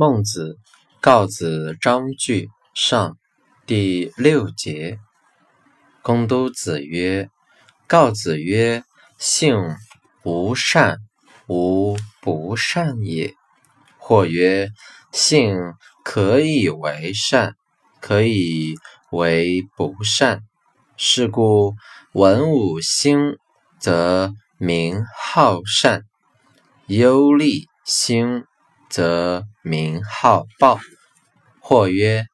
孟子，告子章句上第六节。公都子曰：“告子曰，性无善，无不善也。或曰：性可以为善，可以为不善。是故文武兴，则民好善；忧利兴。”则民好暴。或曰：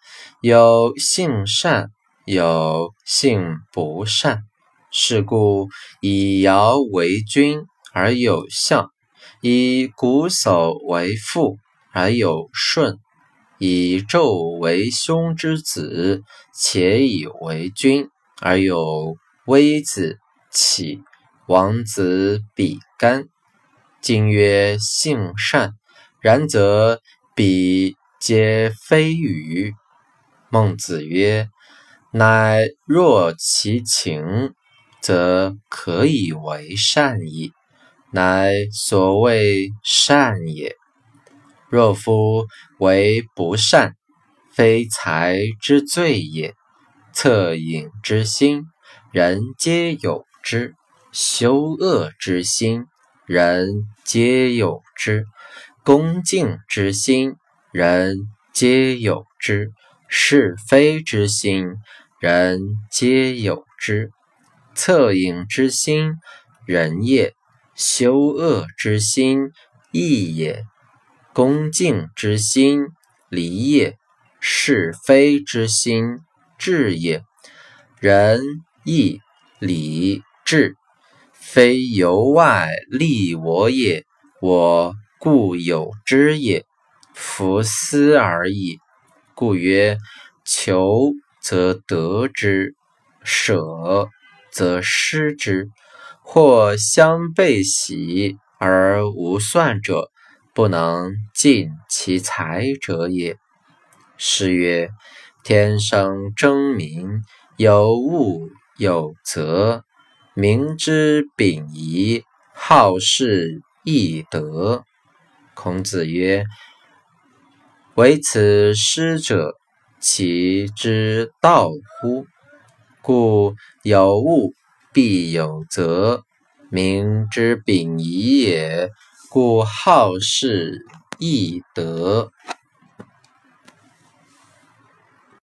有性善，有性不善。是故以尧为君而有相，以瞽叟为父而有舜，以纣为兄之子且以为君而有微子、启、王子比干。今曰性善。然则彼皆非语。孟子曰：“乃若其情，则可以为善矣。乃所谓善也。若夫为不善，非才之罪也。恻隐之心，人皆有之；羞恶之心，人皆有之。”恭敬之心，人皆有之；是非之心，人皆有之。恻隐之心，仁也；羞恶之心，义也；恭敬之心，礼也；是非之心，智也。仁义礼智，非由外立我也，我。故有之也，弗思而已。故曰：求则得之，舍则失之。或相背喜而无算者，不能尽其才者也。是曰：天生争民，有物有则，民之秉仪，好事易得。孔子曰：“唯此师者，其之道乎？故有物必有则，民之秉仪也。故好事易得。”